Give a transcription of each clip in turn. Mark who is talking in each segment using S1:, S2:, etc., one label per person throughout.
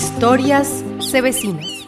S1: Historias Cebecinas.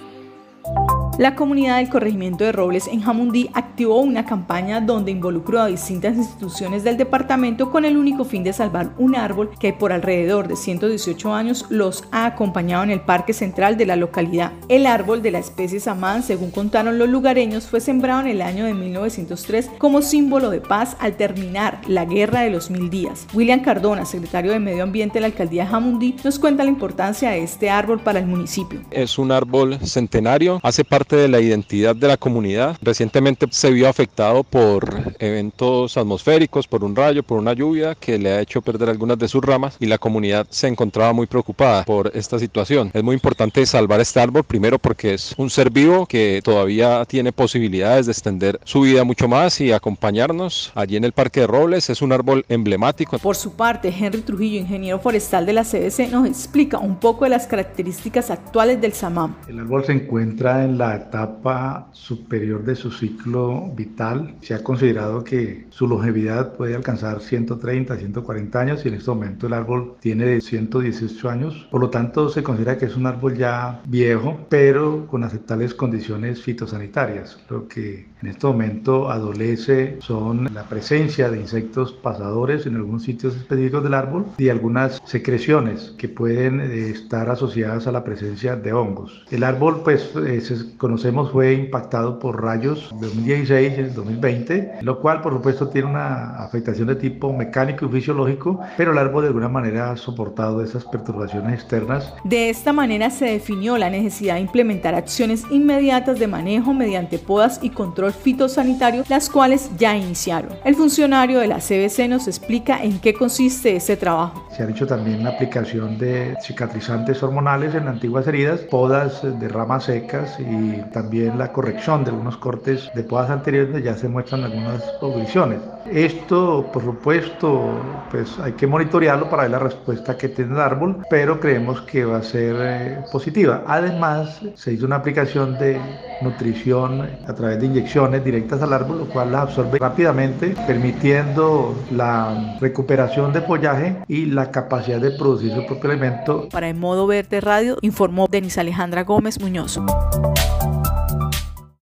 S2: La comunidad del corregimiento de Robles en Jamundí activó una campaña donde involucró a distintas instituciones del departamento con el único fin de salvar un árbol que por alrededor de 118 años los ha acompañado en el parque central de la localidad. El árbol de la especie samán, según contaron los lugareños, fue sembrado en el año de 1903 como símbolo de paz al terminar la guerra de los mil días. William Cardona, secretario de Medio Ambiente de la alcaldía de Jamundí, nos cuenta la importancia de este árbol para el municipio.
S3: Es un árbol centenario, hace parte de la identidad de la comunidad. Recientemente se vio afectado por eventos atmosféricos, por un rayo, por una lluvia que le ha hecho perder algunas de sus ramas y la comunidad se encontraba muy preocupada por esta situación. Es muy importante salvar este árbol primero porque es un ser vivo que todavía tiene posibilidades de extender su vida mucho más y acompañarnos allí en el Parque de Robles. Es un árbol emblemático.
S2: Por su parte, Henry Trujillo, ingeniero forestal de la CDC, nos explica un poco de las características actuales del samam.
S4: El árbol se encuentra en la etapa superior de su ciclo vital. Se ha considerado que su longevidad puede alcanzar 130, 140 años y en este momento el árbol tiene 118 años. Por lo tanto, se considera que es un árbol ya viejo, pero con aceptables condiciones fitosanitarias. Lo que en este momento adolece son la presencia de insectos pasadores en algunos sitios específicos del árbol y algunas secreciones que pueden eh, estar asociadas a la presencia de hongos. El árbol, pues, es conocemos fue impactado por rayos 2016 y 2020, lo cual por supuesto tiene una afectación de tipo mecánico y fisiológico, pero el árbol de alguna manera ha soportado esas perturbaciones externas.
S2: De esta manera se definió la necesidad de implementar acciones inmediatas de manejo mediante podas y control fitosanitario, las cuales ya iniciaron. El funcionario de la CBC nos explica en qué consiste ese trabajo.
S4: Se ha hecho también la aplicación de cicatrizantes hormonales en antiguas heridas, podas de ramas secas y también la corrección de algunos cortes de podas anteriores ya se muestran algunas progresiones. Esto, por supuesto, pues hay que monitorearlo para ver la respuesta que tiene el árbol, pero creemos que va a ser eh, positiva. Además, se hizo una aplicación de nutrición a través de inyecciones directas al árbol, lo cual la absorbe rápidamente, permitiendo la recuperación de follaje y la capacidad de producir su propio alimento.
S2: Para el modo verde radio, informó Denis Alejandra Gómez Muñoz.